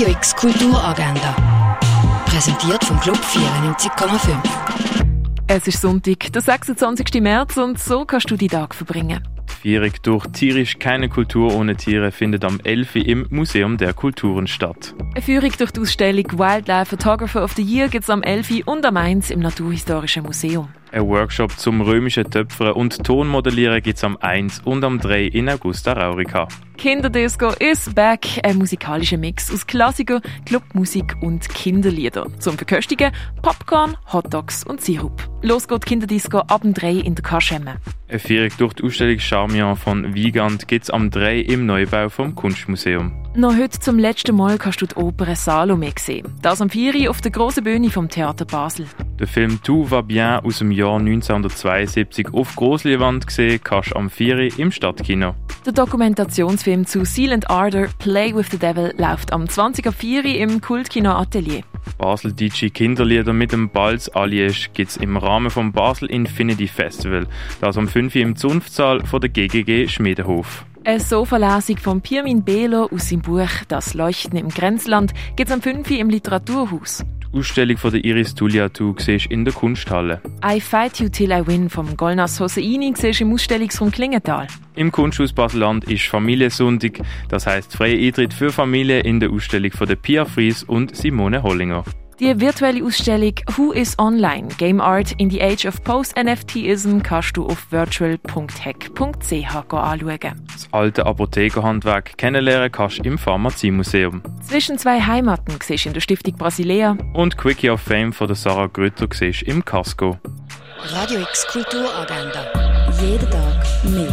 Radio X Kulturagenda. Präsentiert vom Club 94,5. Es ist Sonntag, der 26. März und so kannst du die Tag verbringen. Die Feierung durch Tierisch keine Kultur ohne Tiere findet am 11. im Museum der Kulturen statt. Eine Führung durch die Ausstellung Wildlife Photographer of the Year gibt es am 11. und am 1. im Naturhistorischen Museum. Ein Workshop zum römischen Töpfern und Tonmodellieren gibt es am 1 und am 3 in Augusta Raurica. Kinderdisco ist back, ein musikalischer Mix aus Klassiker, Clubmusik und Kinderlieder. Zum Verköstigen Popcorn, Hotdogs und Sirup. Los geht Kinderdisco ab dem 3 in der Kaschemme. Eine Führung durch die Ausstellung Charmian von Wiegand gibt es am 3 im Neubau vom Kunstmuseum. Noch heute zum letzten Mal kannst du die Oper Salome sehen. Das am 4 auf der grossen Bühne vom Theater Basel. Der Film Tout va bien aus dem Jahr 1972 auf Grossleinwand gesehen, kannst am 4 im Stadtkino. Der Dokumentationsfilm zu Silent Ardor Play with the Devil läuft am 20.04 im Kultkino Atelier. Basel DJ Kinderlieder mit dem Balz Aliesch gibt es im Rahmen vom Basel Infinity Festival, das am 5 im Zunftsaal von der GGG Schmiedenhof. Eine Sofa-Lesung von Pirmin Belo aus seinem Buch Das Leuchten im Grenzland gibt es am 5 im Literaturhaus. Ausstellung von der Iris Tuliatu siehst in der Kunsthalle. I Fight You Till I Win vom Golnas Hosseini siehst im Ausstellungsraum Klingenthal. Im Kunsthaus Baseland ist Familiensonntag, das heißt freier Eintritt für Familien in der Ausstellung von der Pia Fries und Simone Hollinger. Die virtuelle Ausstellung Who is Online? Game Art in the Age of Post-NFTism kannst du auf virtual.hack.ch anschauen. Das alte Apothekerhandwerk kennenlernen kannst du im Pharmaziemuseum. Zwischen zwei Heimaten siehst du in der Stiftung Brasilea. Und Quickie of Fame von der Sarah Grütter siehst du im Casco. Radio X Kulturagenda. Jeden Tag mehr.